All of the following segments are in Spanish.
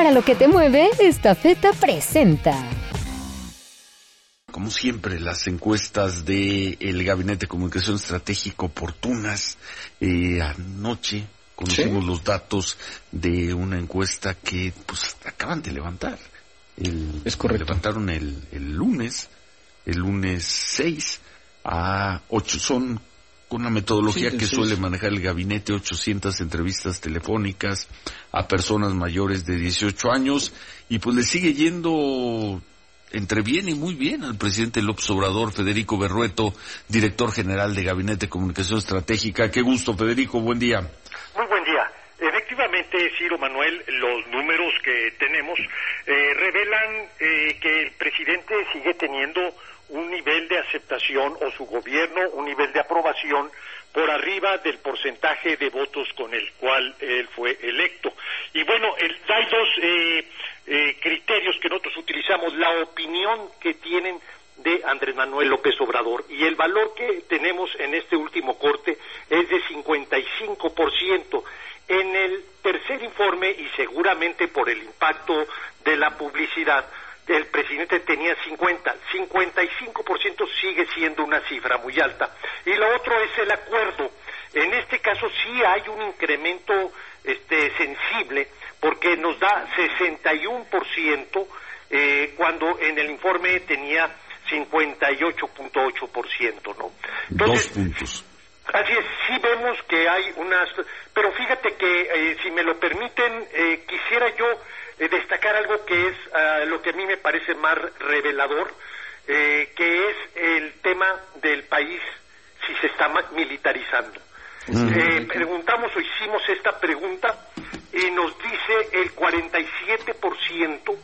Para lo que te mueve, esta feta presenta. Como siempre, las encuestas del el Gabinete de Comunicación Estratégica oportunas. Eh, anoche conocimos los datos de una encuesta que pues acaban de levantar. El, es correcto. Levantaron el, el lunes, el lunes 6 a 8. Son con la metodología que suele manejar el gabinete, 800 entrevistas telefónicas a personas mayores de 18 años y pues le sigue yendo entre bien y muy bien al presidente López Obrador, Federico Berrueto, director general de Gabinete de Comunicación Estratégica. Qué gusto, Federico, buen día. Muy buen día. Efectivamente, Ciro Manuel, los números que tenemos eh, revelan eh, que el presidente sigue teniendo un nivel de aceptación o su gobierno un nivel de aprobación por arriba del porcentaje de votos con el cual él fue electo. Y bueno, el, hay dos eh, eh, criterios que nosotros utilizamos, la opinión que tienen de Andrés Manuel López Obrador y el valor que tenemos en este último corte es de 55%. En el tercer informe y seguramente por el impacto de la publicidad, el presidente tenía 50, 55% sigue siendo una cifra muy alta. Y lo otro es el acuerdo. En este caso sí hay un incremento este, sensible porque nos da 61% eh, cuando en el informe tenía 58.8%, ¿no? Dos puntos. Así es, sí vemos que hay unas... Pero fíjate que, eh, si me lo permiten, eh, quisiera yo eh, destacar algo que es uh, lo que a mí me parece más revelador, eh, que es el tema del país si se está militarizando. Eh, preguntamos o hicimos esta pregunta y nos dice el 47%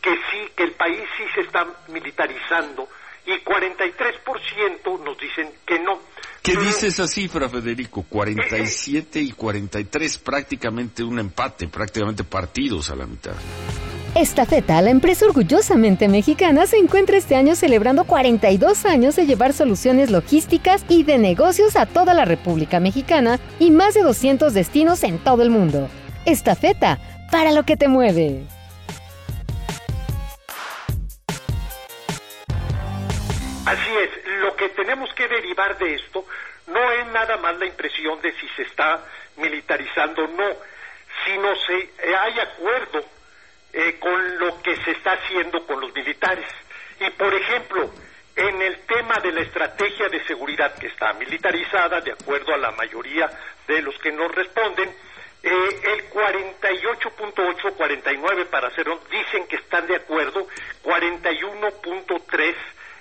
que sí, que el país sí se está militarizando y 43% nos dicen que no. ¿Qué dice esa cifra, Federico? 47 y 43, prácticamente un empate, prácticamente partidos a la mitad. Esta feta, la empresa orgullosamente mexicana, se encuentra este año celebrando 42 años de llevar soluciones logísticas y de negocios a toda la República Mexicana y más de 200 destinos en todo el mundo. Esta feta, para lo que te mueve. Que derivar de esto no es nada más la impresión de si se está militarizando o no, sino si hay acuerdo eh, con lo que se está haciendo con los militares. Y por ejemplo, en el tema de la estrategia de seguridad que está militarizada, de acuerdo a la mayoría de los que nos responden, eh, el 48.8, 49 para hacerlo, dicen que están de acuerdo, 41.3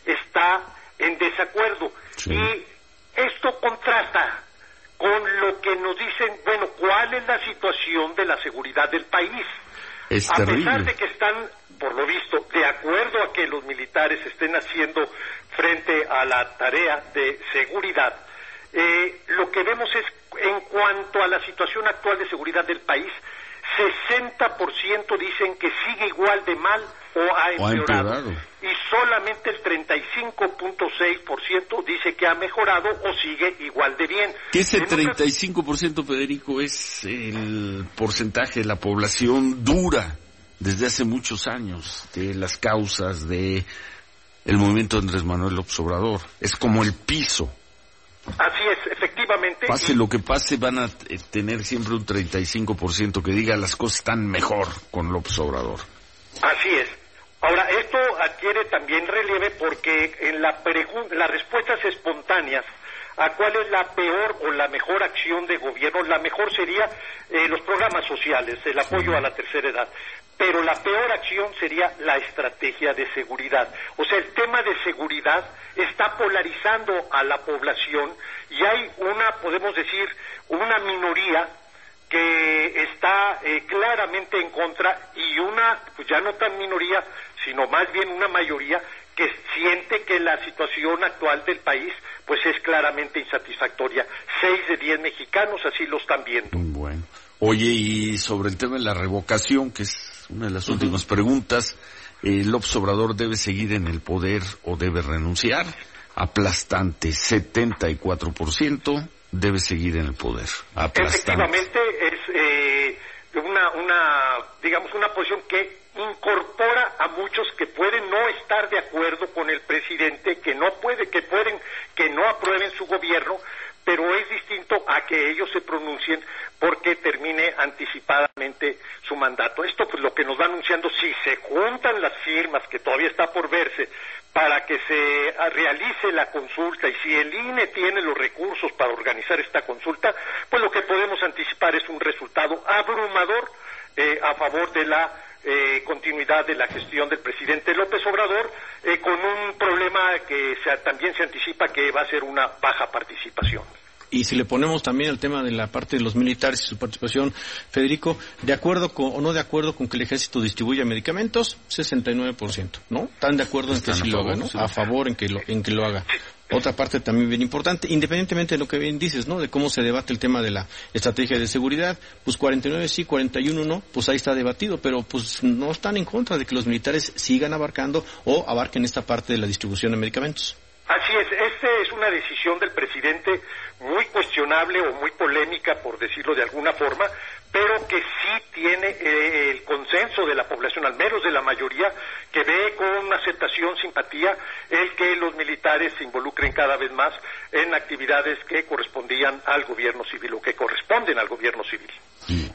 está en desacuerdo. Sí. Y esto contrasta con lo que nos dicen, bueno, cuál es la situación de la seguridad del país. Es a terrible. pesar de que están, por lo visto, de acuerdo a que los militares estén haciendo frente a la tarea de seguridad, eh, lo que vemos es, en cuanto a la situación actual de seguridad del país, 60% dicen que sigue igual de mal o ha O ha empeorado. empeorado. Y solamente el 35.6% dice que ha mejorado o sigue igual de bien. Que ese En otras- 35%, Federico, es el porcentaje de la población dura desde hace muchos años de las causas de el movimiento de Andrés Manuel López Obrador. Es como el piso. Así es, efectivamente. Pase lo que pase, van a eh, tener siempre un 35% que diga las cosas están mejor con López Obrador. Así es. Ahora, esto adquiere también relieve porque en la las respuestas espontáneas a cuál es la peor o la mejor acción de gobierno, la mejor sería eh, los programas sociales, el apoyo a la tercera edad. Pero la peor acción sería la estrategia de seguridad. O sea, el tema de seguridad está polarizando a la población y hay una, podemos decir, una minoría que está eh, claramente en contra y una, pues ya no tan minoría, sino más bien una mayoría que siente que la situación actual del país pues es claramente insatisfactoria. Seis de diez mexicanos así lo están viendo. Bueno. Oye, y sobre el tema de la revocación, que es una de las últimas preguntas, ¿López Obrador debe seguir en el poder o debe renunciar? Aplastante, 74% debe seguir en el poder. Aplastante. Efectivamente es eh, una, una, digamos, una posición incorpora a muchos que pueden no estar de acuerdo con el presidente, que no puede, que pueden, que no aprueben su gobierno, pero es distinto a que ellos se pronuncien porque termine anticipadamente su mandato. Esto pues lo que nos va anunciando, si se juntan las firmas, que todavía está por verse, para que se realice la consulta y si el INE tiene los recursos para organizar esta consulta, pues lo que podemos anticipar es un resultado abrumador eh, a favor de la eh, continuidad de la gestión del presidente López Obrador, eh, con un problema que también se anticipa que va a ser una baja participación. Y si le ponemos también el tema de la parte de los militares y su participación, Federico, de acuerdo con, o no de acuerdo con que el ejército distribuya medicamentos, 69%, ¿no? ¿Están de acuerdo en que sí lo haga, ¿no? A favor en que lo, en que lo haga. Otra parte también bien importante, independientemente de lo que bien dices, ¿no? De cómo se debate el tema de la estrategia de seguridad, pues 49 sí, 41 no, pues ahí está debatido, pero pues no están en contra de que los militares sigan abarcando o abarquen esta parte de la distribución de medicamentos. Así es, esta es una decisión del presidente muy cuestionable o muy polémica, por decirlo de alguna forma, pero que sí tiene eh, el consenso de la población, al menos de la mayoría, que ve con aceptación, simpatía, el que los militares se involucren cada vez más en actividades que correspondían al gobierno civil o que corresponden al gobierno civil.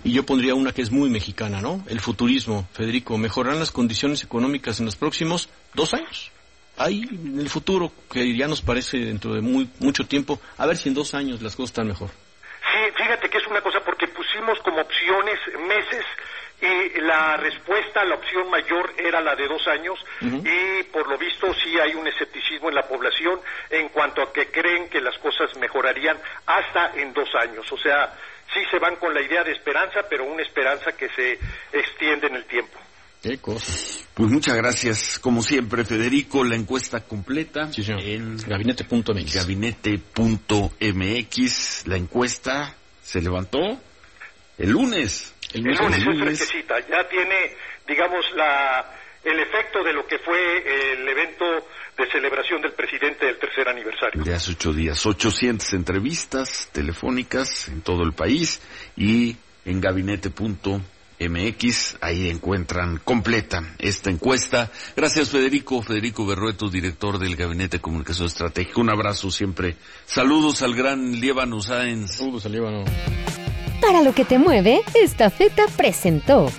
Y yo pondría una que es muy mexicana, ¿no? El futurismo, Federico, ¿mejorarán las condiciones económicas en los próximos dos años? Hay en el futuro, que ya nos parece dentro de muy, mucho tiempo, a ver si en dos años las cosas están mejor. Sí, fíjate que es una cosa porque pusimos como opciones meses y la respuesta, la opción mayor era la de dos años y por lo visto sí hay un escepticismo en la población en cuanto a que creen que las cosas mejorarían hasta en dos años. O sea, sí se van con la idea de esperanza, pero una esperanza que se extiende en el tiempo. Qué. Pues muchas gracias, como siempre, Federico. La encuesta completa en gabinete.mx. Gabinete.mx. La encuesta se levantó el lunes. El lunes, el lunes. es Ya tiene, digamos, la, el efecto de lo que fue el evento de celebración del presidente del tercer aniversario. De hace ocho días. 800 entrevistas telefónicas en todo el país y en gabinete.mx MX, ahí encuentran completa esta encuesta. Gracias Federico, Federico Berrueto, director del Gabinete de Comunicación Estratégica. Un abrazo siempre. Saludos al gran Lievano Sáenz. Saludos al Lievano. Para lo que te mueve, esta feta presentó.